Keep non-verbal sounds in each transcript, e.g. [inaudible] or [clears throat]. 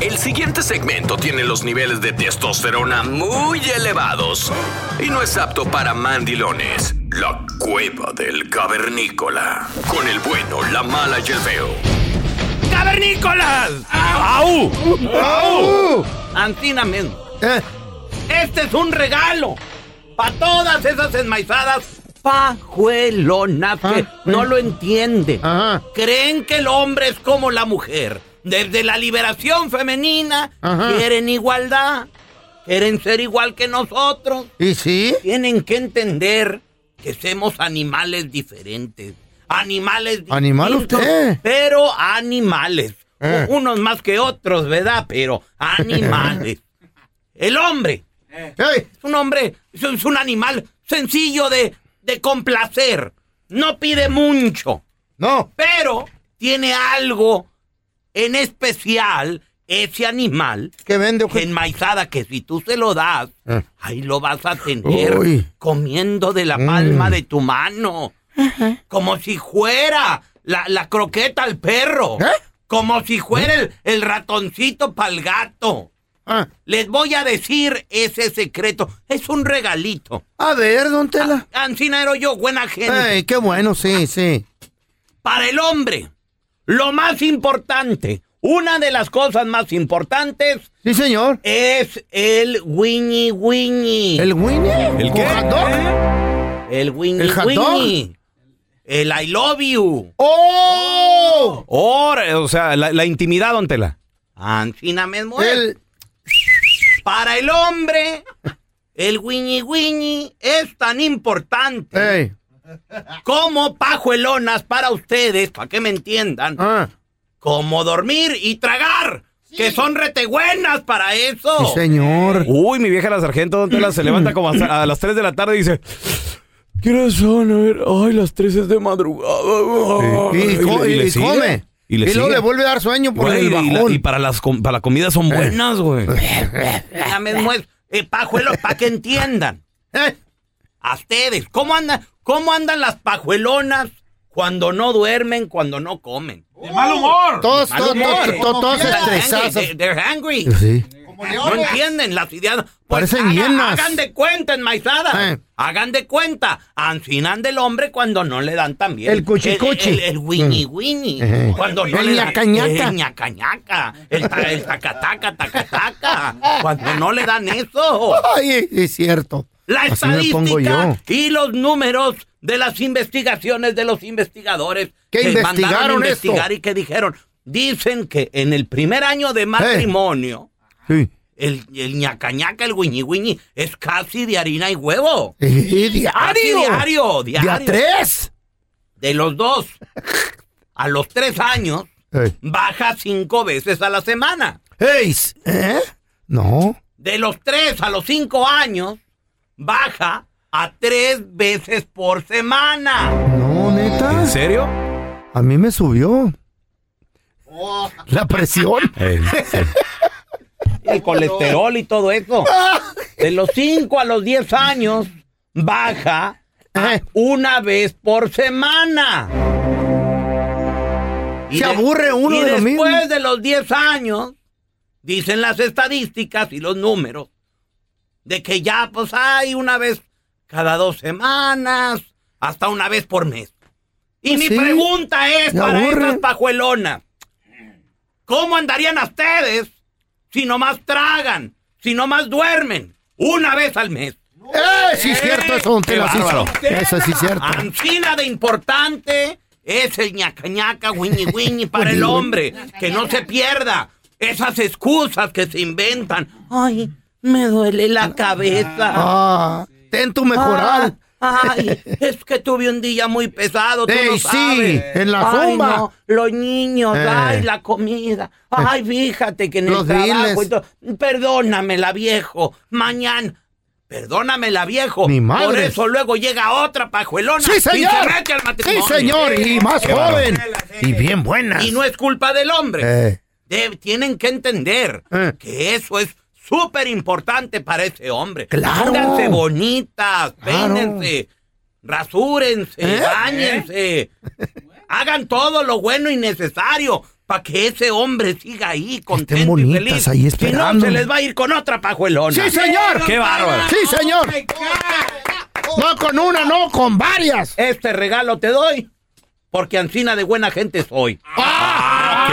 El siguiente segmento tiene los niveles de testosterona muy elevados y no es apto para mandilones. La cueva del cavernícola. Con el bueno, la mala y el feo. ¡Cavernícolas! ¡Au! ¡Au! Antina mismo. Eh, Este es un regalo para todas esas enmaizadas pajuelonas que Ah, no eh. lo entienden. Ajá. Creen que el hombre es como la mujer. Desde la liberación femenina Ajá. quieren igualdad. Quieren ser igual que nosotros. ¿Y sí? Tienen que entender que somos animales diferentes. Animales. ¿Animal usted? Pero animales. Eh. Unos más que otros, ¿verdad? Pero animales. [laughs] El hombre Ey, es un hombre, es un- es un animal sencillo de, de complacer. No pide mucho, no. pero tiene algo en especial ese animal ¿Qué vende que enmaizada que si tú se lo das, Eh. ahí lo vas a tener Uy. comiendo de la palma Mm. de tu mano. Como si fuera la, la croqueta al perro. ¿Eh? Como si fuera el, el ratoncito para el gato. Ah, Les voy a decir ese secreto. Es un regalito. a ver, don Tela. Ancinero yo, buena gente. Ey, qué bueno, sí, sí. Para el hombre, lo más importante, una de las cosas más importantes Sí, señor. es el winnie winnie. ¿El Winnie? ¿El ¿Con hot dog? El winnie ¿El hot dog? winnie. El I love you. ¡Oh! o sea, la, intimidad, don Tela. Ancina mismo es. El... Para el hombre, el winnie winnie es tan importante. Como pajuelonas para ustedes, para que me entiendan, Ah, como dormir y tragar, que son retebuenas para eso. sí, señor. Uy, mi vieja la sargento, Tela, se levanta como a, a las 3 de la tarde y dice... ¿Qué horas son? A ver, ay, las 3 es de madrugada. Y, co- y- y sigue. come. Y, le luego le vuelve a dar sueño por Güey, el y, la- bajón. y para, las, com- para la comida son buenas, güey. [laughs] Es, eh, pajuelos, para que entiendan. Eh, A ustedes, ¿cómo andan, ¿cómo andan las pajuelonas cuando no duermen, cuando no comen? De mal humor. todos, Mal todos, humor. todos, todos, todos They're estresados. angry, they- They're angry. Sí. No entienden las ideas. Pues Parecen haga- hienas. Hagan de cuenta, enmaizadas. Eh. Hagan de cuenta. Ancinan del hombre cuando no le dan también. El cuchicuchi. El, el, el winnie Mm. winnie. Eh. Cuando no El le dan. ñacañaca. El ñacañaca. El, ta- el tacataca, tacataca. Cuando no le dan eso. Ay, es cierto. La Así estadística y los números de las investigaciones de los investigadores ¿Qué que mandaron a investigaron investigar esto? y que dijeron, dicen que en el primer año de matrimonio, Sí. el, el ñacañaca, el wiñi wiñi, es casi de harina y huevo. Eh, Casi diario. diario, ¿De a diario. tres? De los dos. A los tres años, Eh. baja cinco veces a la semana. Ey, ¿Eh? No. De los tres a los cinco años, baja a tres veces por semana. No, neta. ¿En serio? A mí me subió. La presión. [laughs] Eh, sí. el colesterol y todo eso. De los 5 a los 10 años baja a Eh. una vez por semana. Se aburre uno y de lo mismo. después de los 10 años, dicen las estadísticas y los números, de que ya pues hay una vez cada dos semanas, hasta una vez por mes. Y Pues mi sí. pregunta es para esas pajuelonas, ¿cómo andarían ustedes si nomás tragan, si nomás duermen una vez al mes? ¡Eh! Sí, es cierto eso, don Tela, sí. Eso sí es cierto. Ancina de importante es el ñaca ñaca, wiñi wiñi para el hombre. Que no se pierda esas excusas que se inventan. Ay, me duele la cabeza. Ah, ten tu mejoral. Ah, Ay, es que tuve un día muy pesado, tú Ey, lo sí, sabes. en la Ay, zumba. no, los niños, Eh. ay, la comida. Ay, fíjate que en el Los trabajo diles. y todo. Perdónamela, viejo. Mañana. Perdónamela, viejo. Mi Por madre. eso luego llega otra pajuelona. ¡Sí, Y se señor! mete al Sí, matrimonio. señor, y más Qué joven. Y bien buenas. Y no es culpa del hombre. Eh, De- tienen que entender Eh. que eso es súper importante para ese hombre. Claro. Pónganse bonitas, Claro. peínense, rasúrense, ¿Eh? bañense. Hagan todo lo bueno y necesario para que ese hombre siga ahí contento y bonitas feliz. ahí si no, se les va a ir con otra pajuelona. ¡Sí, señor! ¡Qué bárbaro! ¡Sí, señor! No con una, no, con varias. Este regalo te doy porque ancina de buena gente soy. ¡Qué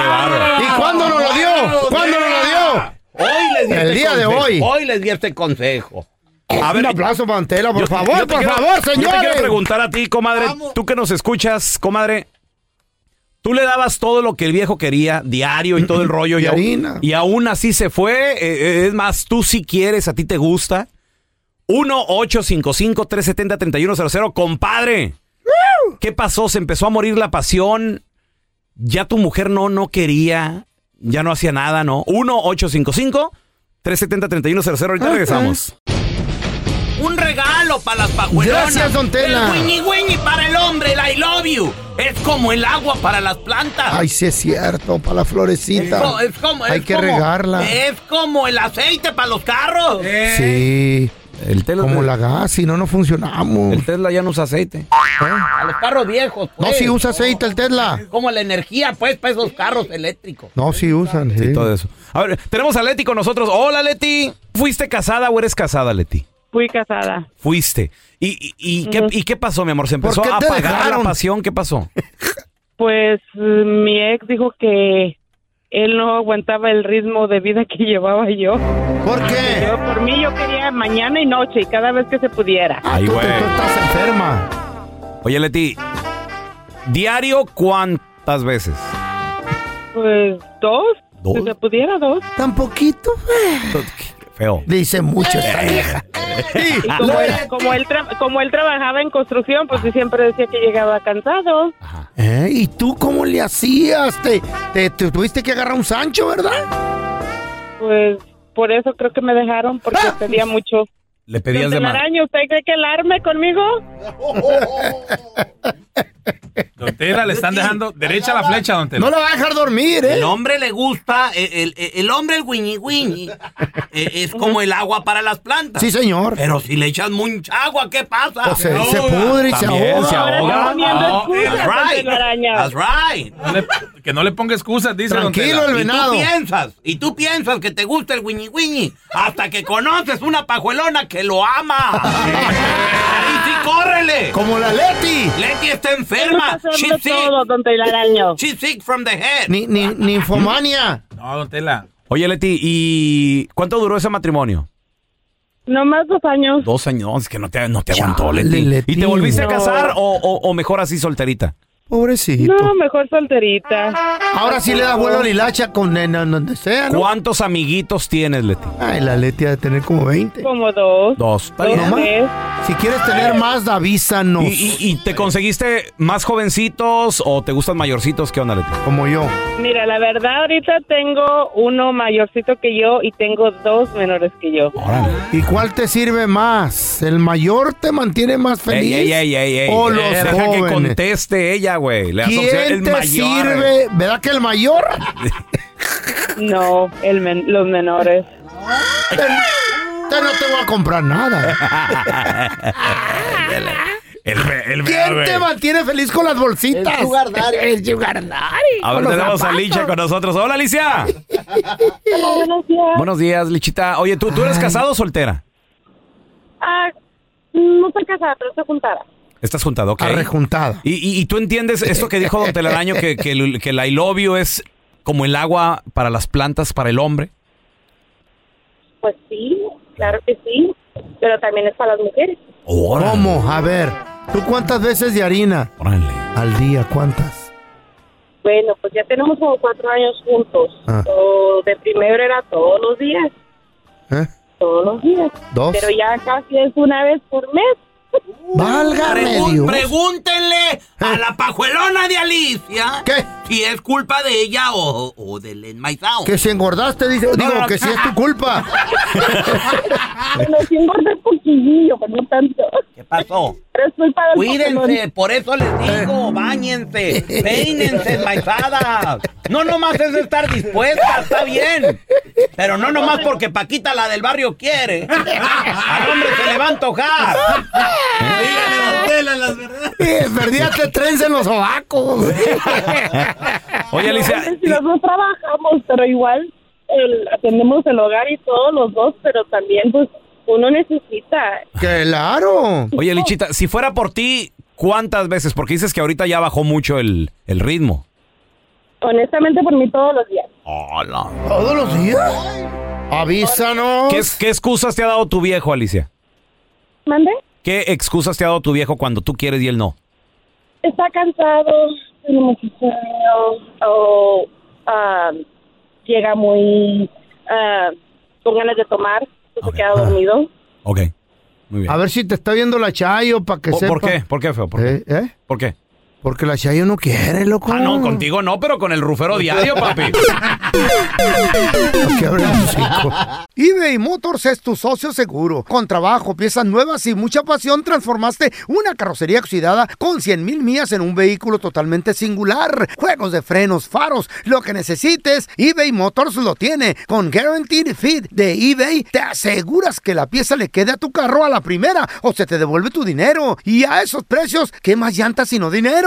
bárbaro! ¿Y cuándo nos lo dio? ¿Cuándo nos lo dio? Hoy les di El este día de consejo. hoy. Hoy les di este consejo. A ver, Un aplauso para Antela, por yo- favor, yo por quiero- favor, Yo te quiero preguntar a ti, comadre, tú que nos escuchas, comadre. Tú le dabas todo lo que el viejo quería, diario y todo el [clears throat] rollo. Y y, aún- harina. y aún así se fue. Eh, eh, es más, tú si quieres, a ti te gusta. 1-855-370-3100. Compadre, ¿qué pasó? ¿Se empezó a morir la pasión? ¿Ya tu mujer no, no quería? ¿Ya no hacía nada, no? 1-855-370-3100. Ahorita regresamos. Un regalo para las pajuelonas. Gracias, don Tela. El wingy wingy para el hombre, el I love you. Es como el agua para las plantas. Ay, sí es cierto, para la es, florecita. co- es como, Hay es que como- regarla. Es como el aceite para los carros. Sí, El Tesla, como la gas, si no, no funcionamos. el Tesla ya no usa aceite. A los carros viejos. No, Pues. si usa aceite el Tesla. Como la energía, pues, para esos carros eléctricos. No, sí usan, sí. Todo eso. A ver, tenemos a Leti con nosotros. Hola, Leti. ¿Fuiste casada o eres casada, Leti? Fui casada. Fuiste. ¿Y, y, y qué, ¿y qué pasó, mi amor? ¿Se empezó qué a te apagar la dejaron? pasión? ¿Qué pasó? [laughs] Pues eh, mi ex dijo que él no aguantaba el ritmo de vida que [laughs] llevaba yo. ¿Por qué? Yo, por mí yo quería mañana y noche y cada vez que se pudiera. Ah, Ay, tú, güey. tú estás enferma. Oye, Leti, ¿diario cuántas veces? Pues dos, ¿Dos? si se pudiera dos. Tan poquito. Feo. Dice mucho esta vieja. [laughs] Y [laughs] como él, como, él tra- como él trabajaba en construcción, pues sí siempre decía que llegaba cansado. ¿Eh? ¿Y tú cómo le hacías? Te, te, te tuviste que agarrar un Sancho, ¿verdad? Pues por eso creo que me dejaron, porque Ah. pedía mucho. Le pedías de más. ¿usted cree que alarme conmigo? [laughs] Don Tela, le están dejando derecha la flecha, don Tela. No lo va a dejar dormir, ¿eh? El hombre le gusta, el, el- el hombre, el wingy wingy, eh, es como el agua para las plantas. Sí, señor. Pero si le echas mucha agua, ¿qué pasa? Pues se, se pudre y se ahoga. se ahoga. No, that's don right. That's right. No le- que no le ponga excusas, dice don Tranquilo, Tela. el Y tú venado. piensas, y tú piensas que te gusta el winnie winnie hasta que conoces una pajuelona que lo ama. Córrele. Como la Leti. Leti está enferma. She's sick. todo, don Telaraño. She's sick from the head. Ni, ni, ninfomania. No, don Tela. Oye, Leti, ¿y cuánto duró ese matrimonio? No más dos años. Dos años, es que no te, no te aguantó, Leti. Leti. ¿Y te volviste a casar o, o- o mejor así solterita? Pobrecito. No, mejor solterita. Ahora sí le da vuelo a la hilacha con nena donde sea, ¿no? ¿Cuántos amiguitos tienes, Leti? Ay, la Leti ha de tener como 20. Como dos. Dos. Está Dos. Si quieres tener más, avísanos. ¿Y, y, y te conseguiste más jovencitos o te gustan mayorcitos? ¿Qué onda, Leti? Como yo. Mira, la verdad, ahorita tengo uno mayorcito que yo y tengo dos menores que yo. Órale. ¿Y cuál te sirve más? ¿El mayor te mantiene más feliz? Ey, ey, ey, ey, ey. ¿O los Deja que jóvenes? conteste ella, güey. Le das opción- ¿Quién el te mayor. sirve? ¿Verdad que el mayor? No, el men- los menores. Te, te no te voy a comprar nada. [laughs] El, el, ¿Quién güey. te mantiene feliz con las bolsitas? El sugar daddy. El sugar daddy. A ver, Con los tenemos a zapatos. Licha con nosotros. Hola, Alicia. buenos días. Buenos días, Lichita. Oye, ¿tú, tú eres casado o soltera? Ah, no estoy casada, pero estoy juntada. Estás juntado, ok. Arrejuntada. ¿Y, y, y tú entiendes esto que dijo Don Telaraño, que, que, el, que el I love you es como el agua para las plantas, para el hombre? Pues sí, claro que sí. Pero también es para las mujeres. ¿Cómo? A ver, ¿tú cuántas veces de harina? Órale. Al día, ¿cuántas? Bueno, pues ya tenemos como cuatro años juntos. Ah. So, de primero era todos los días, ¿Eh? todos los días. Dos. Pero ya casi es una vez por mes. Válgame Dios. pregúntenle a la pajuelona de Alicia ¿Qué? si es culpa de ella o, o del enmaizao. Que si engordaste, dice, digo, no, no. que si es tu culpa. Lo siento de poquillo, pero no tanto. ¿Qué pasó? Pero es culpa del Cuídense, por eso les digo, bañense, peínense, enmaizadas. No nomás es estar dispuesta, está bien. Pero no nomás porque Paquita, la del barrio, quiere. Al hombre se le va a antojar. Las verdades. Eh, Perdíate trenza en los sobacos. Oye, Alicia. Si los dos trabajamos, pero igual el, atendemos el hogar y todos los dos, pero también pues uno necesita. Claro. Oye, Lichita, si fuera por ti, ¿cuántas veces? Porque dices que ahorita ya bajó mucho el, el ritmo. Honestamente, por mí todos los días. Hola. ¿Todos los días? Avísanos. ¿Qué, qué excusas te ha dado tu viejo, Alicia? ¿Mande? ¿Qué excusas te ha dado tu viejo cuando tú quieres y él no? Está cansado, tiene mucho sueño, o ah, llega muy ah, con ganas de tomar, se queda dormido. Ok. Muy bien. A ver si te está viendo la Chayo para que ¿Por, sepa. por qué? ¿Por qué, feo? ¿Por qué? ¿Eh? ¿Eh? ¿Por qué? Porque la Chayo no quiere, loco. Ah, no, contigo no, pero con el rufero diario, papi. Hocico. eBay Motors es tu socio seguro. Con trabajo, piezas nuevas y mucha pasión, transformaste una carrocería oxidada con 100 mil millas en un vehículo totalmente singular. Juegos de frenos, faros, lo que necesites, eBay Motors lo tiene. Con Guaranteed Fit de eBay, te aseguras que la pieza le quede a tu carro a la primera o se te devuelve tu dinero. Y a esos precios, ¿qué más llantas sino dinero?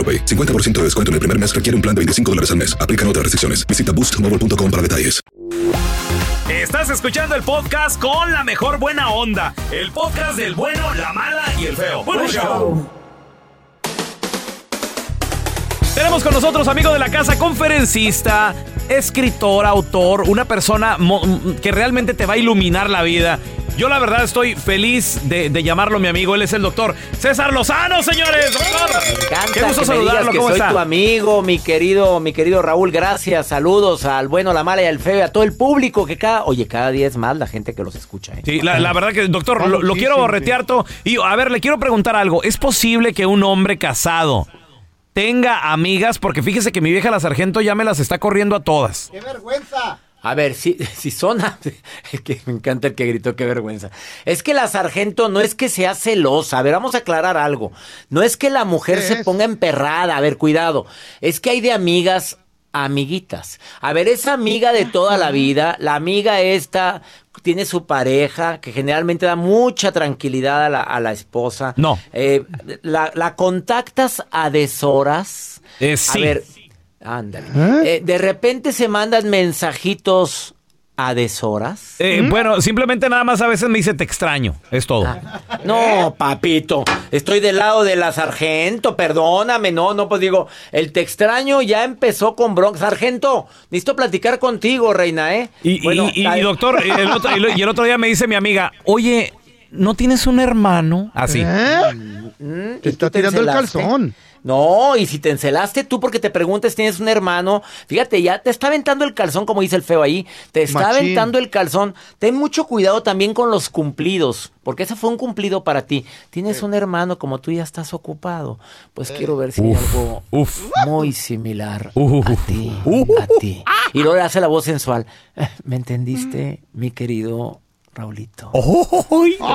AroPay. 50% de descuento en el primer mes requiere un plan de 25 dólares al mes. Aplican otras restricciones. Visita boostmobile.com para detalles. Estás escuchando el podcast con la mejor buena onda. El podcast del bueno, la mala y el feo. Bueno, show. Tenemos con nosotros, amigo de la casa, conferencista, escritor, autor, una persona que realmente te va a iluminar la vida. Yo la verdad estoy feliz de, de llamarlo mi amigo. Él es el doctor César Lozano, señores. Doctor. Me encanta Qué gusto que me digas saludarlo. que ¿Cómo soy está? tu amigo, mi querido, mi querido Raúl. Gracias, saludos al bueno, la mala y al feo y a todo el público que cada, oye, cada día es más la gente que los escucha. ¿eh? Sí, la, la verdad que, doctor, lo, lo quiero borretear todo. Y a ver, le quiero preguntar algo. ¿Es posible que un hombre casado tenga amigas? Porque fíjese que mi vieja la sargento ya me las está corriendo a todas. ¡Qué vergüenza! A ver, si, si son... Es que me encanta el que gritó, qué vergüenza. Es que la sargento no es que sea celosa. A ver, vamos a aclarar algo. No es que la mujer se ponga emperrada. A ver, cuidado. Es que hay de amigas a amiguitas. A ver, esa amiga de toda la vida, la amiga esta tiene su pareja, que generalmente da mucha tranquilidad a la, a la esposa. No. Eh, la, la contactas a deshoras. Eh, A sí. ver, ándale. Eh, de repente se mandan mensajitos a deshoras. Eh, Bueno, simplemente nada más a veces me dice te extraño. Es todo. Ah. No, papito, estoy del lado de la sargento, perdóname, no, no, pues digo, el te extraño ya empezó con bronca. Sargento, necesito platicar contigo, reina, ¿eh? Y, y- Bueno, y- y, tal- doctor, el otro, y el otro día me dice mi amiga, oye, ¿no tienes un hermano? Así. Mm, Te ¿y está tirando el calzón. No, y si te encelaste tú porque te preguntas, tienes un hermano, fíjate, ya te está aventando el calzón, como dice el feo ahí, te está Machín. aventando el calzón. Ten mucho cuidado también con los cumplidos, porque ese fue un cumplido para ti. Tienes un hermano, como tú ya estás ocupado, pues quiero ver si hay algo uf. muy similar Uf, a ti, a ti. Y luego le hace la voz sensual. Eh, ¿Me entendiste, mi querido Raulito?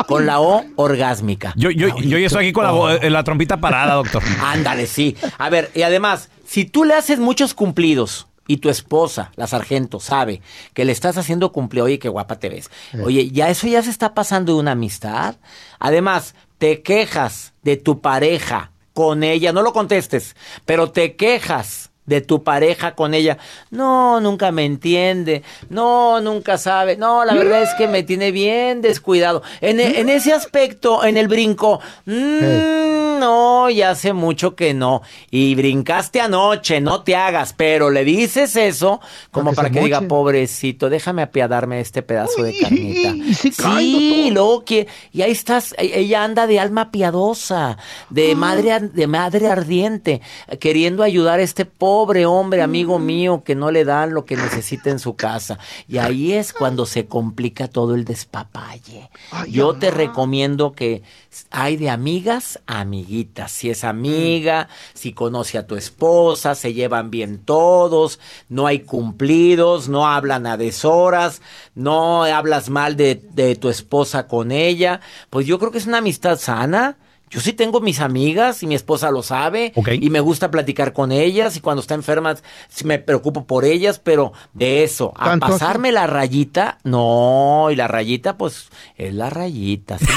Con la O orgásmica. Yo, yo, yo ya estoy aquí con la, eh, la trompita parada, doctor. [laughs] Ándale, sí. A ver, y además, si tú le haces muchos cumplidos y tu esposa, la sargento, sabe que le estás haciendo cumplir, oye, qué guapa te ves. Oye, ya eso ya se está pasando de una amistad. Además, te quejas de tu pareja con ella, no lo contestes, pero te quejas de tu pareja con ella. No, nunca me entiende. No, nunca sabe. No, la verdad es que me tiene bien descuidado. En, e- en ese aspecto, en el brinco, mm, no, ya hace mucho que no. Y brincaste anoche, no te hagas, pero le dices eso como para que diga, pobrecito, déjame apiadarme de este pedazo de carnita. y se sí, luego que, y ahí estás, e- ella anda de alma piadosa, de Ah. madre, de madre ardiente, queriendo ayudar a este pobre hombre, amigo mío, que no le dan lo que necesita en su casa. Y ahí es cuando se complica todo el despapalle. Yo te recomiendo que hay de amigas a amiguitas. Si es amiga, si conoce a tu esposa, se llevan bien todos, no hay cumplidos, no hablan a deshoras, no hablas mal de, de tu esposa con ella. Pues yo creo que es una amistad sana. Yo sí tengo mis amigas y mi esposa lo sabe y me gusta platicar con ellas y cuando está enferma me preocupo por ellas, pero de eso, a pasarme la rayita, no, y la rayita pues es la rayita. ¿sí? [laughs]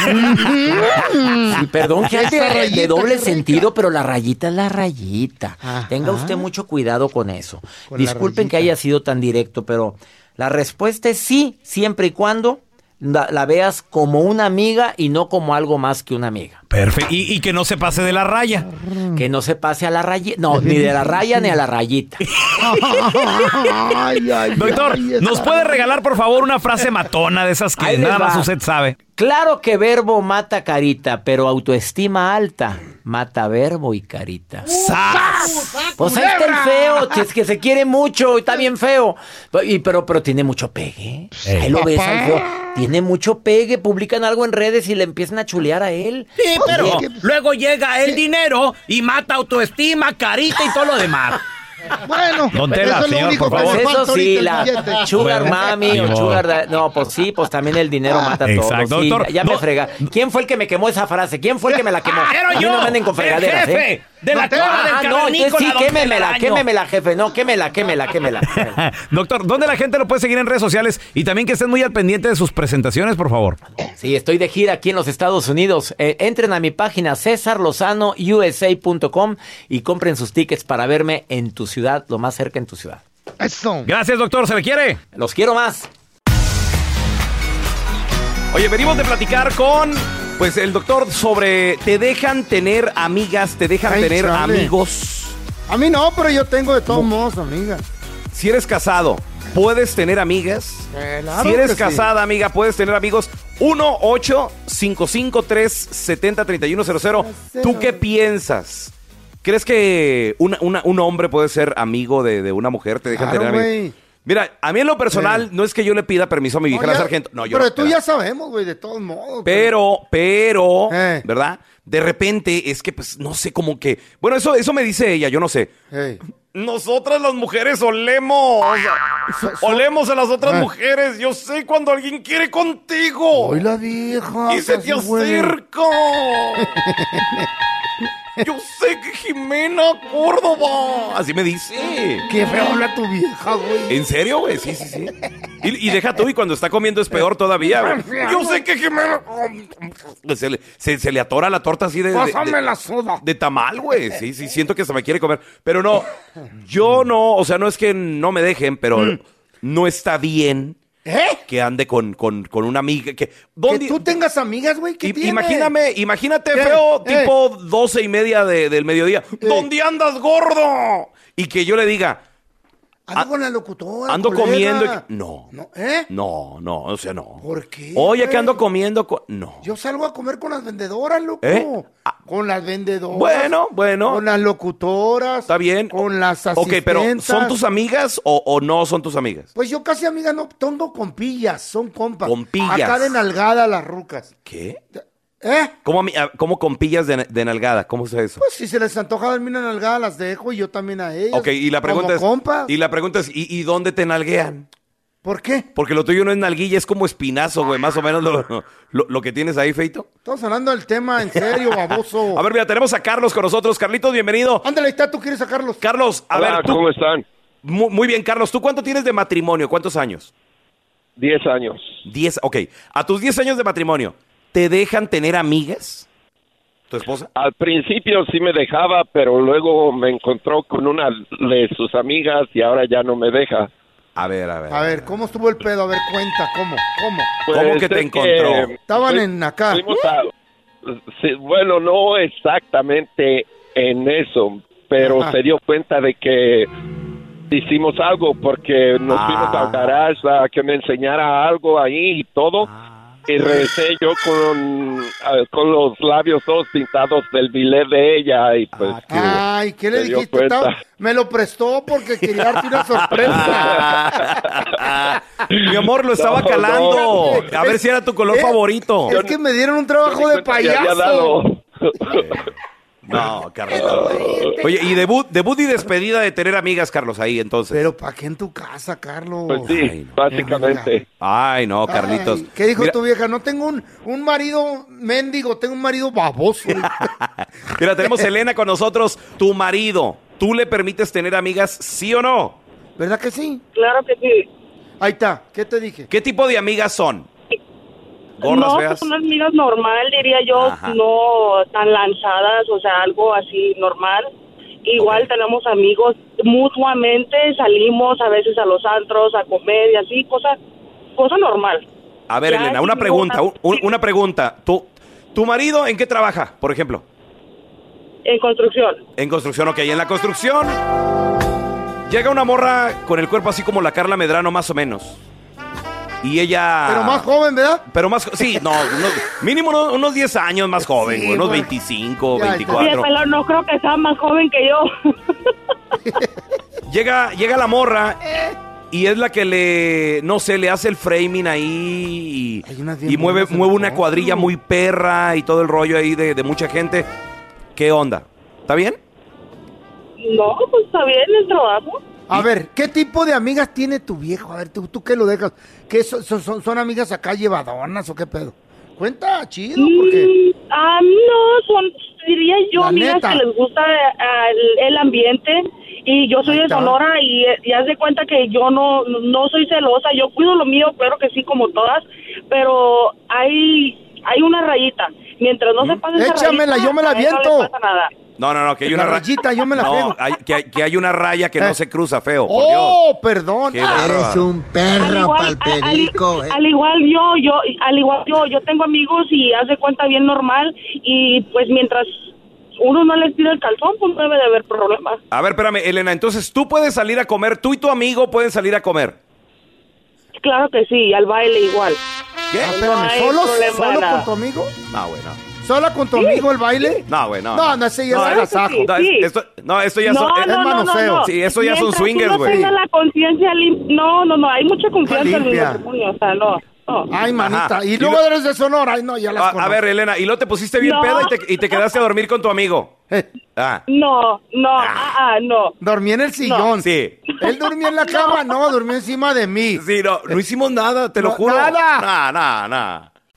Sí, perdón que ande de doble sentido, pero la rayita es la rayita. Ajá. Tenga usted mucho cuidado con eso. Con Disculpen que haya sido tan directo, pero la respuesta es sí, siempre y cuando la, la veas como una amiga y no como algo más que una amiga. Perfecto. Y, y que no se pase de la raya. Que no se pase a la rayita, no, ni de la raya ni a la rayita. [laughs] Ay, ay, Doctor, ay, esa- ¿nos puede regalar, por favor, una frase matona de esas que nada más usted sabe? Claro que verbo mata carita, pero autoestima alta mata verbo y carita. ¡Sas! Pues ahí está el feo, es que se quiere mucho, y está [laughs] bien feo. Y, pero, pero tiene mucho pegue. Ahí lo ves al feo. Tiene mucho pegue, publican algo en redes y le empiezan a chulear a él. Sí, pero Oye, luego llega el dinero y mata autoestima, carita y todo lo demás. Bueno, Don Tela, eso es lo señor, único por favor. Pues eso sí, la [laughs] sugar Bueno, mami o sugar da- No, pues sí, pues también el dinero mata todo. Exacto, Sí, doctor. Ya me No. frega. ¿Quién fue el que me quemó esa frase? ¿Quién fue el que me la quemó? [laughs] Era A mí yo, no me anden con el fregaderas, jefe ¿eh? De la torre del Ah, no, entonces sí, quémemela, quémemela, jefe. No, quémela, quémela, quémela. quémela. [laughs] Doctor, ¿dónde la gente lo puede seguir en redes sociales? Y también que estén muy al pendiente de sus presentaciones, por favor. Sí, estoy de gira aquí en los Estados Unidos. Eh, entren a mi página cesarlozanousa.com y compren sus tickets para verme en tu ciudad, lo más cerca en tu ciudad. Eso. Gracias, doctor. ¿Se le quiere? Los quiero más. Oye, venimos de platicar con, pues, el doctor sobre te dejan tener amigas, te dejan Ay, tener chale. amigos. A mí no, pero yo tengo de todos modos, amiga. Si eres casado, ¿puedes tener amigas? Claro si eres sí. casada, amiga, puedes tener amigos. 1 8 553 70 3100 ¿Tú qué piensas? ¿Crees que una- una- un hombre puede ser amigo de, de una mujer? ¿Te dejan Claro, tener amigos? Mira, a mí en lo personal no es que yo le pida permiso a mi No, la ya- sargento. No, yo pero no, tú ya sabemos, güey, de todos modos. pero, pero, Eh. ¿verdad? De repente es que, pues, no sé, como que. Bueno, eso, eso me dice ella, yo no sé. Hey. Nosotras las mujeres olemos. [laughs] Olemos a las otras Eh. mujeres. Yo sé cuando alguien quiere contigo. Hoy la vieja. Y se te acerca. [laughs] Yo sé que Jimena Córdoba. Así me dice. Qué feo habla tu vieja, güey. ¿En serio, güey? Sí, sí, sí. Y, y deja tú, y cuando está comiendo es peor todavía. güey. Yo sé que Jimena. Se le, se, se le atora la torta así de. de- Pásame de- la soda. de tamal, güey. Sí, sí, siento que se me quiere comer. Pero no, yo no, o sea, no es que no me dejen, pero no está bien Mm. ¿Eh? que ande con, con, con una amiga. Que, Que ¿dónde- tú tengas amigas, güey, ¿qué I- tiene? imagíname, imagínate, ¿Qué? feo, ¿Eh? tipo doce y media de- del mediodía. ¿Dónde andas, gordo? Y que yo le diga, Ando con la locutora, ando colega. comiendo. y- No, No, ¿Eh? no, no, o sea, no. ¿Por qué? Oye, que ando comiendo. co- no. Yo salgo a comer con las vendedoras, loco. ¿Eh? Con las vendedoras. Bueno, bueno. Con las locutoras. Está bien. Con las Ok, asistentas. pero ¿son tus amigas o, o no son tus amigas? Pues yo casi amiga no tengo compillas, son compas. Compillas. Acá de nalgada las rucas. ¿Qué? ¿Eh? ¿Cómo, cómo compillas de, de nalgada? ¿Cómo es eso? Pues si se les antoja darme una nalgada, las dejo y yo también a ellas. ok, y la pregunta Como es. compas. Y la pregunta es, ¿y, y dónde te nalguean? ¿Por qué? Porque lo tuyo no es nalguilla, es como espinazo, güey, más o menos lo, lo- lo que tienes ahí, Feito. Estamos hablando del tema en serio, baboso. [laughs] A ver, mira, tenemos a Carlos con nosotros. Carlitos, bienvenido. Ándale, ahí está, tú quieres a Carlos. Carlos, a Hola, ver, tú. ¿cómo están? Muy, muy bien, Carlos. ¿Tú cuánto tienes de matrimonio? ¿Cuántos años? Diez años. Diez, ok. A tus diez años de matrimonio, ¿te dejan tener amigas? ¿Tu esposa? Al principio sí me dejaba, pero luego me encontró con una de sus amigas y ahora ya no me deja. A ver, a ver. A ver, ¿cómo estuvo el pedo? A ver, cuenta, ¿cómo? ¿Cómo? ¿Cómo que es te encontró? Estaban fui- en acá. fuimos a- sí, bueno, no exactamente en eso, pero Ajá. se dio cuenta de que hicimos algo porque nos Ah. fuimos al garage a que me enseñara algo ahí y todo. Y regresé yo con, ah, con los labios todos pintados del bilé de ella y pues... Ay, ¿qué le dijiste? Me lo prestó porque quería darte una sorpresa. [laughs] Mi amor, lo estaba No, calando. no. A ver si era tu color favorito. Es que me dieron un trabajo de payaso. [laughs] No, Carlos. Oye, y debut, debut y despedida de tener amigas, Carlos, ahí entonces. Pero ¿para qué en tu casa, Carlos? Pues sí, básicamente. Ay, no, Carlitos. Ay, ¿Qué dijo Mira- tu vieja? No tengo un, un marido mendigo, tengo un marido baboso. [laughs] Mira, tenemos a Elena con nosotros, tu marido. ¿Tú le permites tener amigas, sí o no? ¿Verdad que sí? Claro que sí. Ahí está, ¿qué te dije? ¿Qué tipo de amigas son? ¿Gordas, no, feas? son amigas normal, diría yo, Ajá. no tan lanzadas, o sea, algo así normal. Igual tenemos amigos mutuamente, salimos a veces a los antros, a comer y así, cosa, cosa normal. A ver, Ya, Elena, una pregunta, una- un- una pregunta. ¿Tu, ¿Tu marido en qué trabaja, por ejemplo? En construcción. En construcción, ok. En la construcción llega una morra con el cuerpo así como la Carla Medrano, más o menos. Y ella... Pero más joven, ¿verdad? Pero más... Sí, no, unos- mínimo unos, unos 10 años más joven, Sí, güey, unos güey. 25, Ya, ya. Oye, 24. pero no creo que sea más joven que yo. [laughs] Llega, llega la morra y es la que le, no sé, le hace el framing ahí y, y mueve, mueve una cuadrilla muy perra y todo el rollo ahí de, de mucha gente. ¿Qué onda? ¿Está bien? no, pues está bien el trabajo. A ver, ¿qué tipo de amigas tiene tu viejo? A ver, ¿tú, tú qué lo dejas? ¿Qué son, son, son- amigas acá llevadonas o qué pedo? Cuenta, chido, porque... Mm, ah, no, son, diría yo, La amigas neta. que les gusta ah, el, el ambiente. Y yo soy de. Sonora y, y haz de cuenta que yo no, no soy celosa. Yo cuido lo mío, claro que sí, como todas. Pero hay, hay una rayita. Mientras no se pase esa Échamela, rayita, yo me la aviento. No pasa nada. No, no, no, que hay una ra- rayita, yo me la no, pego. hay- que, hay, que hay una raya que no Eh. se cruza, feo, por Dios. ¡Oh, perdón! Qué bárbaro. un al igual, al- al- al igual yo, yo, al igual yo, yo tengo amigos y haz de cuenta bien normal y pues mientras uno no les tira el calzón, pues no debe de haber problema. A ver, espérame, Elena, entonces tú puedes salir a comer, tú y tu amigo pueden salir a comer. Claro que sí, al baile igual. ¿Qué? Ah, Espérame, hay ¿solo, problema, solo nada. con tu amigo? No, güey, no. ¿Sola con tu amigo el baile? No, güey, no. No, no, ese ya es no, agasajo. no, es- esto, no, esto ya no, son... no, es no, no, manoseo. no. Sí, eso ya son Mientras swingers, uno güey. tenga la conciencia lim- No, no, no, hay mucha confianza en el limpia. matrimonio, o sea, no. no. Ay, manita. Ajá. Y Y luego lo- eres de Sonora. Ay, no, ya las A, a conozco. ver, Elena, y luego te pusiste bien No. peda y te, y te quedaste a dormir con tu amigo. [laughs] Ah, No, no, ah, ah, no. Dormí en el sillón. sí. Él durmió en la [laughs] cama, no, durmió encima de mí. Sí, no, no hicimos nada, te lo No, juro. nada. Nada, nada, nada.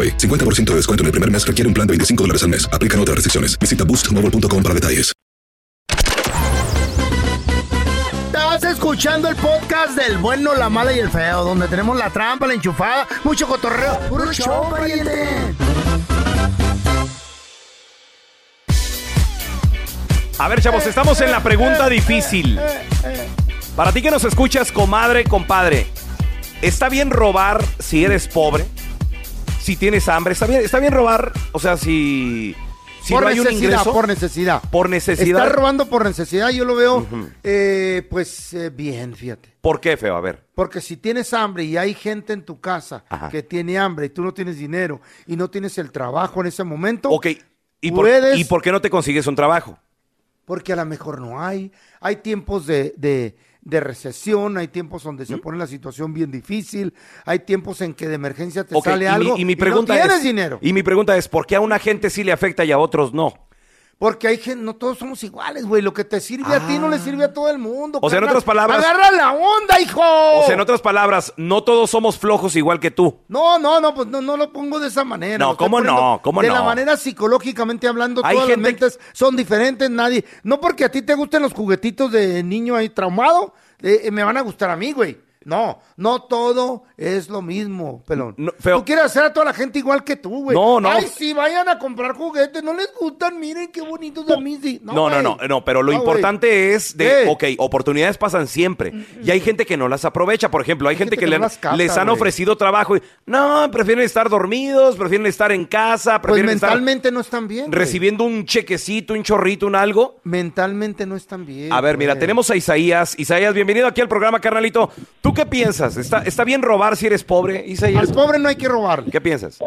AroPay. 50% de descuento en el primer mes requiere un plan de 25 dólares al mes. Aplican otras restricciones. Visita boostmobile.com para detalles. Estás escuchando el podcast del bueno, la mala y el feo, donde tenemos la trampa, la enchufada, mucho cotorreo. ¡Puro show! A ver, chavos, estamos en la pregunta difícil. Para ti que nos escuchas, comadre, compadre, ¿está bien robar si eres pobre? Si tienes hambre, ¿está bien, está bien robar? O sea, si, si por no hay un necesidad, ingreso. por necesidad. Por necesidad. Estás robando por necesidad, yo lo veo, eh, pues, eh, bien, fíjate. ¿Por qué, feo? A ver. Porque si tienes hambre y hay gente en tu casa Ajá. que tiene hambre y tú no tienes dinero y no tienes el trabajo en ese momento, Ok. ¿Y por, puedes- ¿Y por qué no te consigues un trabajo? porque a lo mejor no hay. Hay tiempos de, de- de recesión, hay tiempos donde se pone la situación bien difícil, hay tiempos en que de emergencia te sale y algo mi, y mi y pregunta no tienes es, dinero. Y mi pregunta es, ¿por qué a una gente sí le afecta y a otros no? Porque hay gente, no todos somos iguales, güey. Lo que te sirve a ti no le sirve a todo el mundo. O sea, en otras palabras- Agarra la onda, hijo. O sea, en otras palabras, no todos somos flojos igual que tú. No, no, no, pues no, no lo pongo de esa manera. No, ¿cómo no? ¿Cómo de no? la manera psicológicamente hablando, Hay todas gente- las mentes son diferentes, nadie. No porque a ti te gusten los juguetitos de niño ahí traumado, eh, eh, me van a gustar a mí, güey. No, no todo es lo mismo, pelón. Tú quieres hacer a toda la gente igual que tú, güey. No, no. Ay, sí, vayan a comprar juguetes, no les gustan, miren qué bonitos a mí sí. No, no, no, no, pero lo No, importante es de, ¿Qué? ok, oportunidades pasan siempre. Y hay gente que no las aprovecha. Por ejemplo, hay, gente, que, que le- no las capta, les han güey. ofrecido trabajo y no, prefieren estar dormidos, prefieren estar en casa, Pues prefieren estar mentalmente no están bien. güey. recibiendo un chequecito, un chorrito, un algo. Mentalmente no están bien. A ver, mira, tenemos a Isaías. Isaías, bienvenido aquí al programa, carnalito. ¿Tú qué piensas? ¿Está, está bien robar si eres pobre, Isaías? Al pobre no hay que robar. ¿Qué piensas?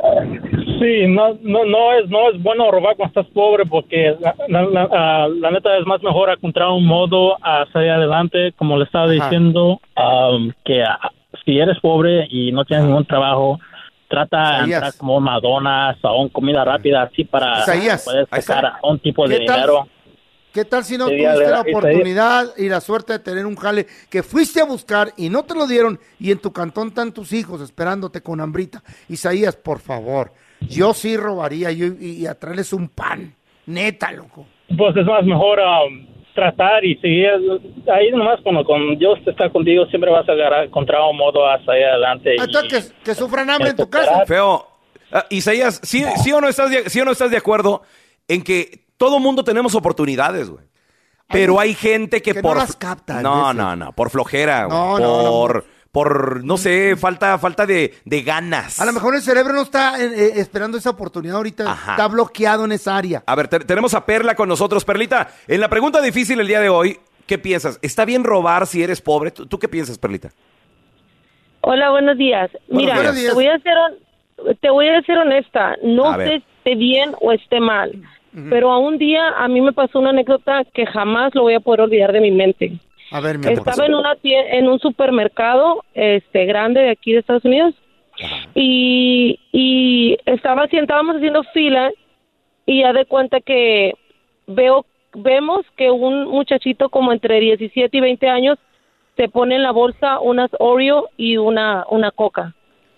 Sí, no, no, no es, no es bueno robar cuando estás pobre porque la, la- la- ah, la neta es más mejor encontrar un modo a salir adelante, como le estaba Ajá. diciendo, um, que ah, si eres pobre y no tienes ningún trabajo, trata de entrar como Madonna o un comida rápida así para Isaías. poder sacar un tipo de dinero. ¿Qué tal si no Sí, tuviste la oportunidad y la suerte de tener un jale que fuiste a buscar y no te lo dieron y en tu cantón están tus hijos esperándote con hambrita? Isaías, por favor, yo sí robaría yo, y, y a traerles un pan. Neta, loco. Pues es más mejor um, tratar y seguir. Ahí nomás cuando con Dios está contigo siempre vas a agarrar- encontrar un modo a salir adelante. y- Entonces, que, que sufran hambre en tu casa. Feo. Ah, Isaías, ¿sí, sí o no estás de, sí o no estás de acuerdo en que todo mundo tenemos oportunidades, güey? Pero hay gente que, Que por no las capta, No, veces. no, no, por flojera, güey, No, no, no. por por no sé, falta falta de, de ganas. A lo mejor el cerebro no está eh, eh, esperando esa oportunidad ahorita. Está bloqueado en esa área. A ver, te- tenemos a Perla con nosotros. Perlita, en la pregunta difícil el día de hoy, ¿qué piensas? ¿Está bien robar si eres pobre? ¿Tú, tú qué piensas, Perlita? Hola, buenos días. Buenos Mira, días. te voy a ser te voy a ser honesta, no A sé si esté bien o esté mal, pero a un día a mí me pasó una anécdota que jamás lo voy a poder olvidar de mi mente. A ver, mi Estaba en una en un supermercado este grande de aquí de Estados Unidos y y estaba estábamos haciendo fila y ya de cuenta que veo vemos que un muchachito como entre 17 y 20 años se pone en la bolsa unas Oreo y una una Coca.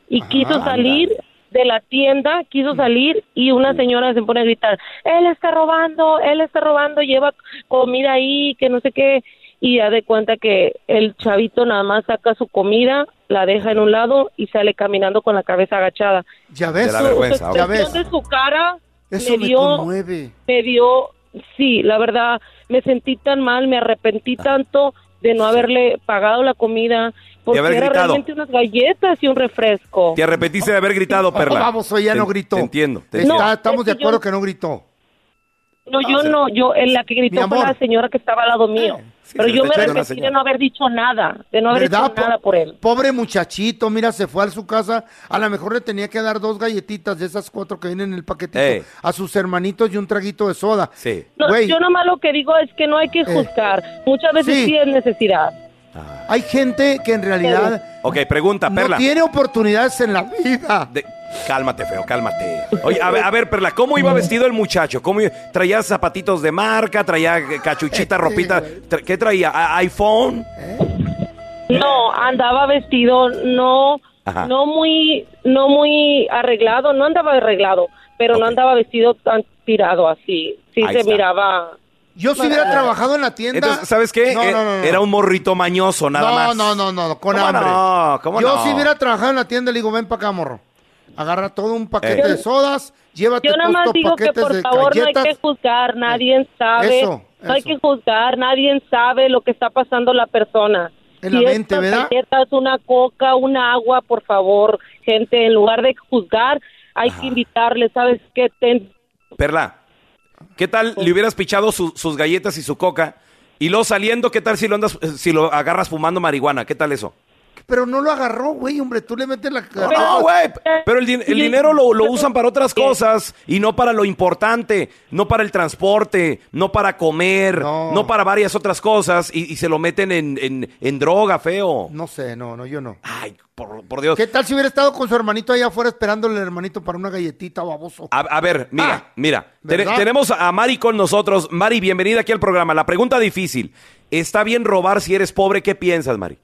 Y quiso salir de la tienda, quiso salir y una señora se pone a gritar, él está robando, él está robando, lleva comida ahí, que no sé qué, y ya de cuenta que el chavito nada más saca su comida, la deja en un lado y sale caminando con la cabeza agachada. Ya ves. De la vergüenza, Ya La ves. de su cara Eso me me dio, conmueve. me dio, sí, la verdad, me sentí tan mal, me arrepentí tanto de no haberle pagado la comida, porque haber era gritado. realmente unas galletas y un refresco. Te arrepentiste de haber gritado, Perla. Vamos, ella no gritó. Te entiendo. te entiendo. estamos de acuerdo yo- que no gritó. No, yo no, yo, en la que gritó fue la señora que estaba al lado mío. Pero se yo me arrepentí de no haber dicho nada, de no haber ¿Verdad? hecho nada por él. Pobre muchachito, mira, se fue a su casa. A lo mejor le tenía que dar dos galletitas de esas cuatro que vienen en el paquetito a sus hermanitos y un traguito de soda. Sí. No, Güey, yo nomás lo que digo es que no hay que juzgar. Muchas veces sí. sí, es necesidad. hay gente que en realidad Ok, pregunta, Perla. no tiene oportunidades en la vida. De- Cálmate, feo, cálmate. Oye, a ver, a ver, Perla, ¿cómo iba vestido el muchacho? ¿Cómo iba- ¿Traía zapatitos de marca? ¿Traía eh, cachuchita, ropita? Tra- ¿Qué traía? ¿A- ¿iPhone? No, andaba vestido no Ajá. no muy no muy arreglado, no andaba arreglado, pero no andaba vestido tan tirado así. Sí Ahí se está. miraba Yo si hubiera trabajado en la tienda. Entonces, ¿sabes qué? No, Eh, no, no, no. Era un morrito mañoso, nada no, más. No, no, no, con ¿Cómo hambre. no? ¿Cómo Yo no? si hubiera trabajado en la tienda, le digo, ven para acá, morro. Agarra todo un paquete Eh. de sodas, llévate Yo nada más digo que por favor no hay que juzgar, nadie sabe, Eso, no hay que juzgar, nadie sabe lo que está pasando la persona. En si la mente, ¿verdad? galletas, una coca, una agua, por favor, gente, en lugar de juzgar, hay que invitarle, ¿sabes qué? Ten- Perla, ¿qué tal le hubieras pichado su- sus galletas y su coca? Y luego saliendo, ¿qué tal si lo andas, si lo agarras fumando marihuana? ¿Qué tal eso? Pero no lo agarró, güey, hombre. Tú le metes la... No, güey. Pero el, din- el dinero lo, lo usan para otras cosas y no para lo importante, no para el transporte, no para comer, no, para varias otras cosas y, y se lo meten en, en- en droga, feo. No sé, no, no, yo no. Ay, por, por Dios. ¿Qué tal si hubiera estado con su hermanito allá afuera esperándole el hermanito para una galletita, baboso? A, a ver, mira, mira. Ten- ¿verdad? tenemos a Mari con nosotros. Mari, bienvenida aquí al programa. La pregunta difícil. ¿Está bien robar si eres pobre? ¿Qué piensas, Mari?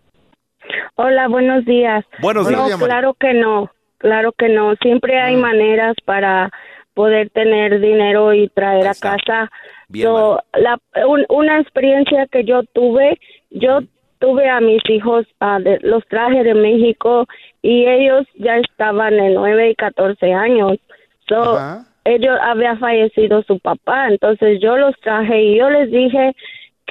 Hola, buenos días. Buenos no, días, Mari. claro que no, claro que no. Siempre hay maneras para poder tener dinero y traer a casa. Bien, So, la, un- una experiencia que yo tuve, yo tuve a mis hijos, de- los traje de México y ellos ya estaban en 9 y 14 años. So, ellos había fallecido su papá, entonces yo los traje y yo les dije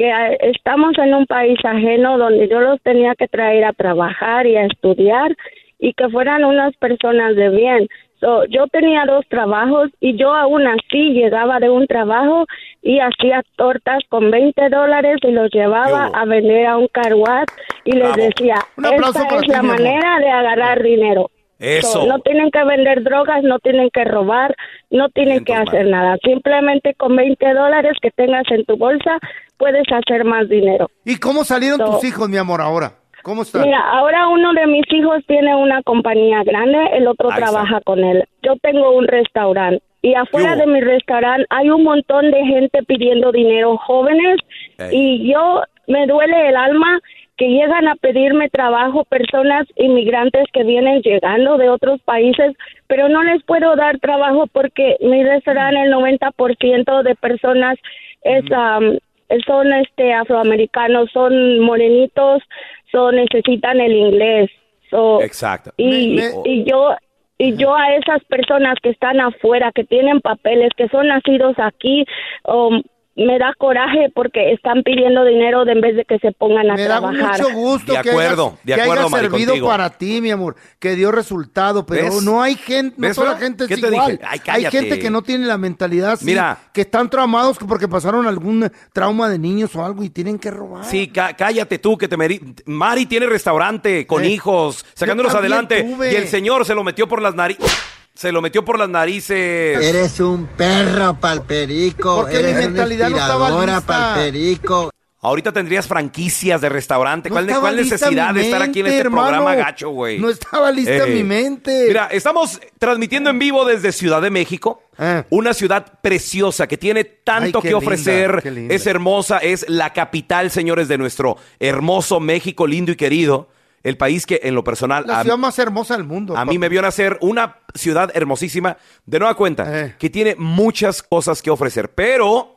que ah, estamos en un país ajeno donde yo los tenía que traer a trabajar y a estudiar y que fueran unas personas de bien. So, yo tenía dos trabajos y yo aún así llegaba de un trabajo y hacía tortas con 20 dólares y los llevaba a vender a un carwash y les Bravo. decía, esta es ti, la manera de agarrar dinero. Eso. So, no tienen que vender drogas, no tienen que robar, no tienen que hacer nada. Simplemente con 20 dólares que tengas en tu bolsa puedes hacer más dinero. ¿Y cómo salieron So- tus hijos, mi amor, ahora? ¿Cómo están? Mira, ahora uno de mis hijos tiene una compañía grande, el otro Ahí está. trabaja con él. Yo tengo un restaurante y afuera ¿Qué de mi restaurante hay un montón de gente pidiendo dinero, jóvenes, Ey. y yo me duele el alma que llegan a pedirme trabajo personas inmigrantes que vienen llegando de otros países, pero no les puedo dar trabajo porque mi restaurante el 90% de personas es am, son este afroamericanos, son morenitos, so necesitan el inglés. So, Exacto. y, y yo y yo a esas personas que están afuera, que tienen papeles, que son nacidos aquí, um, me da coraje porque están pidiendo dinero de en vez de que se pongan a Me da trabajar. mucho gusto De que acuerdo, hayas- de que acuerdo, haya Mari, servido contigo. para ti, mi amor, que dio resultado, pero ¿Ves? no hay gente, no ¿Ves, toda la gente es ¿Qué te igual. dije? Ay, hay gente que no tiene la mentalidad así, Mira. que están traumados porque pasaron algún trauma de niños o algo y tienen que robar. Sí, cá- cállate tú, que te meri... Mari tiene restaurante con Eh, hijos, sacándolos adelante. tuve. Y el señor se lo metió por las narices. Se lo metió por las narices. Eres un perro palperico. Porque mi Eres mentalidad no estaba inspiradora lista. palperico. Ahorita tendrías franquicias de restaurante. No ¿Cuál, estaba cuál lista necesidad mi de estar aquí en mente, este hermano. programa gacho, güey? No estaba lista Eh, mi mente. Mira, estamos transmitiendo en vivo desde Ciudad de México. Una ciudad preciosa que tiene tanto. Ay, que linda, ofrecer. linda. es hermosa, es la capital, señores, de nuestro hermoso México, lindo y querido. El país que en lo personal la a- ciudad más hermosa del mundo. a mí me vio nacer una ciudad hermosísima, de nueva cuenta, Eh. que tiene muchas cosas que ofrecer, pero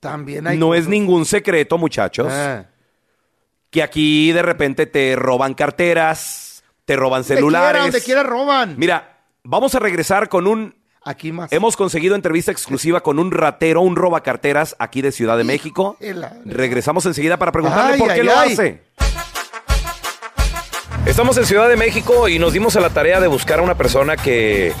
También hay no es ningún secreto, muchachos, Eh. que aquí de repente te roban carteras, te roban Donde quiera, celulares. donde quiera roban. Mira, vamos a regresar con un... Aquí más. Hemos conseguido entrevista exclusiva con un ratero, un robacarteras aquí de Ciudad de México. Regresamos enseguida para preguntarle Ay, por qué ay, lo ay. hace. Estamos en Ciudad de México y nos dimos a la tarea de buscar a una persona que,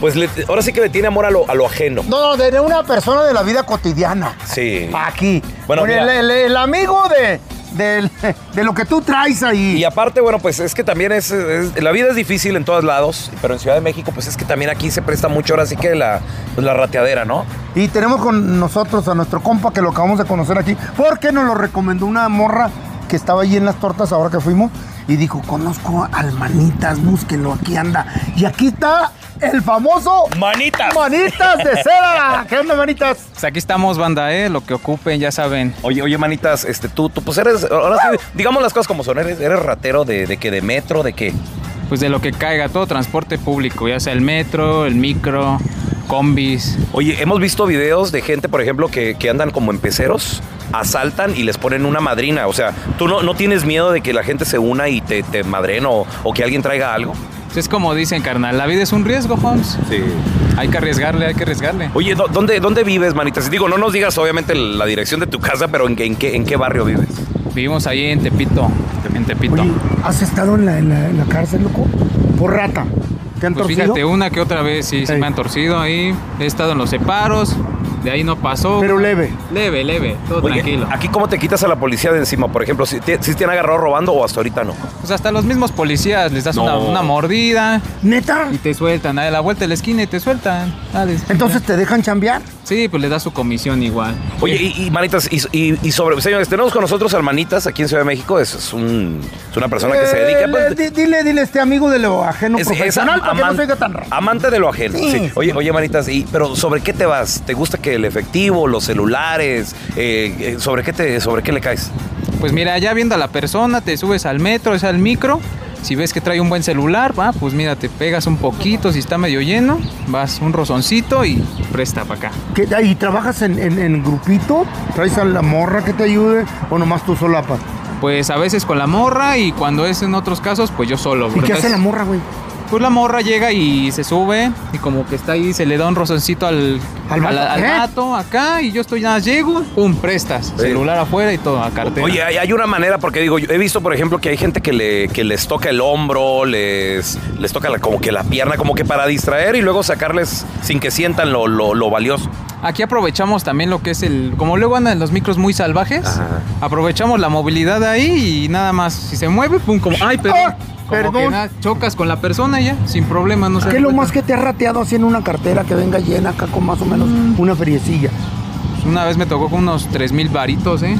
pues, le- ahora sí que le tiene amor a lo, a lo ajeno. No, no, de una persona de la vida cotidiana. Sí. Aquí. Bueno, el, el- el amigo de, del- de lo que tú traes ahí. Y aparte, bueno, pues es que también es, es- la vida es difícil en todos lados, pero en Ciudad de México, pues es que también aquí se presta mucho ahora sí que la, pues, la rateadera, ¿no? Y tenemos con nosotros a nuestro compa que lo acabamos de conocer aquí, porque nos lo recomendó una morra que estaba allí en las tortas ahora que fuimos y dijo, conozco al Manitas, búsquenlo, aquí anda. Y aquí está el famoso Manitas. Manitas de cera. [laughs] ¿Qué onda, Manitas? Pues aquí estamos, banda, ¿eh? Lo que ocupen, ya saben. Oye, oye, manitas, este, tú, tú, pues eres, ahora sí, digamos las cosas como son, eres, eres ratero de, de qué, de metro, de qué. Pues de lo que caiga, todo transporte público, ya sea el metro, el micro, combis. Oye, hemos visto videos de gente, por ejemplo, que, que andan como en peceros, asaltan y les ponen una madrina. O sea, ¿tú no, no tienes miedo de que la gente se una y te, te madren o, o que alguien traiga algo? Es como dicen, carnal, la vida es un riesgo, Holmes. Sí. Hay que arriesgarle, hay que arriesgarle. Oye, ¿dó- ¿dónde, ¿dónde vives, manitas? Digo, no nos digas obviamente la dirección de tu casa, pero ¿en qué, en qué, en qué barrio vives? Vivimos ahí en Tepito, en Tepito. ¿Has estado en la, en la- en la cárcel, loco? Por rata. ¿Te han Pues torcido? fíjate, una que otra vez sí, sí me han torcido ahí. He estado en los separos, de ahí no pasó. Pero leve. Leve, leve, todo Oye, tranquilo. ¿Aquí cómo te quitas a la policía de encima? Por ejemplo, si te, si te han agarrado robando o hasta ahorita no. Pues hasta los mismos policías les das No. una, una mordida. ¿Neta? Y te sueltan, a la vuelta de la esquina y te sueltan. Dale. Entonces te dejan chambear. Sí, pues le das su comisión igual. Oye, y, y, manitas, y, y- y sobre, señores, tenemos con nosotros al manitas aquí en Ciudad de México. Es, es un- es una persona que se Eh, dedica. le- pues, di- dile, dile a este amigo de lo ajeno es- es profesional para que no se oiga tan raro. Amante de lo ajeno. Sí. sí. Oye, oye, manitas, y, pero ¿sobre qué te vas? ¿Te gusta que el efectivo, los celulares? eh, eh, ¿sobre, qué te, ¿Sobre qué le caes? Pues mira, ya viendo a la persona, te subes al metro, es al micro. Si ves que trae un buen celular, va, pues mira, te pegas un poquito, si está medio lleno, vas un rozoncito y presta para acá. ¿Qué- ¿Y trabajas en, en- en grupito? ¿Traes a la morra que te ayude o nomás tú solapa? Pues a veces con la morra y cuando es en otros casos, pues yo solo. ¿Y qué hace la morra, güey? Pues la morra llega y se sube y como que está ahí, se le da un rozoncito al, ¿Al vato? al ¿Eh? acá y yo estoy nada, llego, pum, prestas. Celular afuera y todo, a cartera. Oye, hay, hay una manera, porque digo, yo he visto, por ejemplo, que hay gente que, le, que les toca el hombro, les, les toca la- como que la pierna, como que para distraer y luego sacarles sin que sientan lo, lo- lo valioso. Aquí aprovechamos también lo que es el. Como luego andan los micros muy salvajes, aprovechamos la movilidad ahí y nada más. Si se mueve, pum, como. ¡Ay, perdón! Como perdón. que nada, chocas con la persona ya, sin problema, no se ¿Qué es lo más que te has rateado así en una cartera que venga llena acá con más o menos Mm. una feriecilla? Pues Una vez me tocó con unos 3 mil varitos, ¿eh?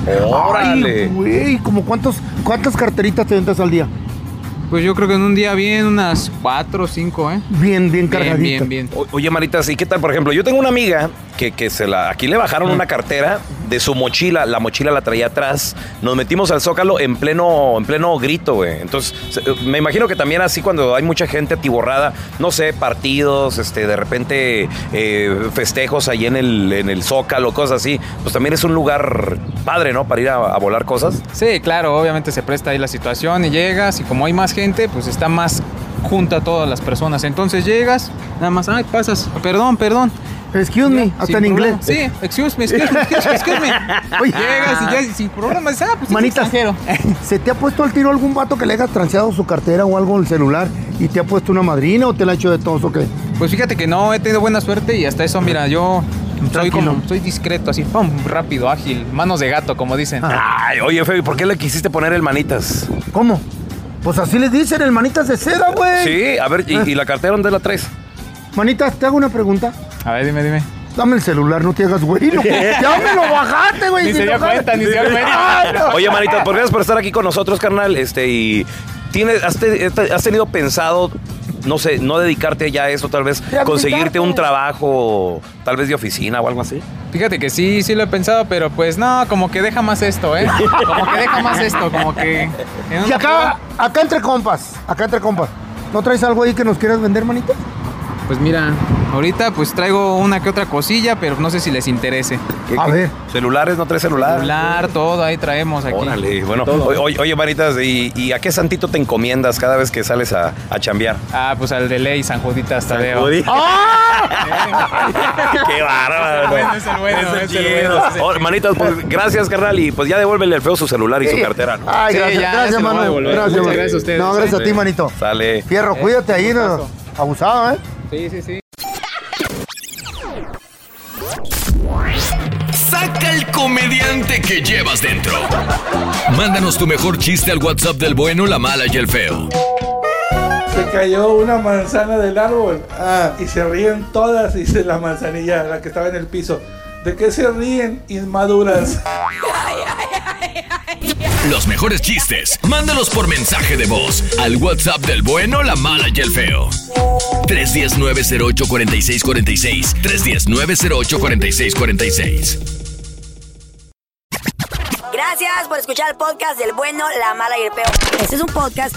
Ay, güey, ¿como cuántos, cuántas carteritas te ventas al día? Pues yo creo que en un día bien, unas 4 o 5, ¿eh? Bien, bien Bien, cargadita. bien, bien. O- Oye, Maritas, ¿y qué tal? Por ejemplo, yo tengo una amiga que, que se la. Aquí le bajaron una cartera de su mochila. La mochila la traía atrás. Nos metimos al zócalo en pleno, en pleno grito, güey. Entonces, se- me imagino que también así cuando hay mucha gente atiborrada, no sé, partidos, este, de repente eh, festejos ahí en el, en el zócalo, cosas así. Pues también es un lugar padre, ¿no? Para ir a, a volar cosas. Sí, claro, obviamente se presta ahí la situación y llegas y como hay más gente, pues está más junta a todas las personas. Entonces llegas, nada más, ay, pasas, perdón, perdón. Excuse me, hasta Sin en inglés. Sí, excuse me, excuse me, excuse me, excuse me. [laughs] Oye. Llegas y ya sin problema, dices, ah, pues es Manitas. [laughs] ¿se te ha puesto al tiro algún vato que le hayas transeado su cartera o algo en el celular y te ha puesto una madrina o te la ha hecho de todos o qué? Pues fíjate que no, he tenido buena suerte y hasta eso, mira, yo soy como, soy discreto, así, pum, rápido, ágil, manos de gato, como dicen. Ay, oye, Feo, ¿y por qué le quisiste poner el manitas? ¿Cómo? Pues así les dicen, el manitas de seda, güey. Sí, a ver, ¿y, y la cartera dónde la traes? Manitas, te hago una pregunta. A ver, dime, dime. Dame el celular, no te hagas güey. No, [laughs] ya me lo bajaste, güey. Ni se sin dio cuenta, ni se dio cuenta. [laughs] Oye, Manitas, por gracias por estar aquí con nosotros, carnal. Este, y tienes, has, te- has tenido pensado, no sé, no dedicarte ya a eso, tal vez conseguirte un trabajo, tal vez de oficina o algo así. Fíjate que sí, sí lo he pensado, pero pues no, como que deja más esto, ¿eh? Como que deja más esto, como que... en Y acá, acá entre compas, acá entre compas. ¿No traes algo ahí que nos quieras vender, manito? Pues mira, ahorita pues traigo una que otra cosilla, pero no sé si les interese. A ver. ¿Celulares? ¿No traes celular? Celular, todo ahí traemos aquí. Órale, bueno, Todo. oye, oye, Manitas, ¿y, y a qué santito te encomiendas cada vez que sales a, a chambear? Ah, pues al de ley, San Juditas Tadeo. Judí. [laughs] ¡Qué bárbaro! Bueno, es el bueno, es el bueno. Oh, Manitas, pues gracias, carnal, y pues ya devuélvele al feo su celular y su cartera. ¿no? Ay, Sí, gracias, ya, gracias, mano. Gracias, gracias a ustedes. No, gracias a ti, manito. Sale. Fierro, Eh, cuídate ahí, no. Abusado, ¿eh? Sí, sí, sí. Saca el comediante que llevas dentro. Mándanos tu mejor chiste al WhatsApp del bueno, la mala y el feo. Se cayó una manzana del árbol ah, y se ríen todas, dice la manzanilla, la que estaba en el piso. ¿De qué se ríen inmaduras? [laughs] Los mejores chistes, mándalos por mensaje de voz al WhatsApp del bueno, la mala y el feo. 319-08-4646. 319-08-4646. Gracias por escuchar el podcast del bueno, la mala y el peor. Este es un podcast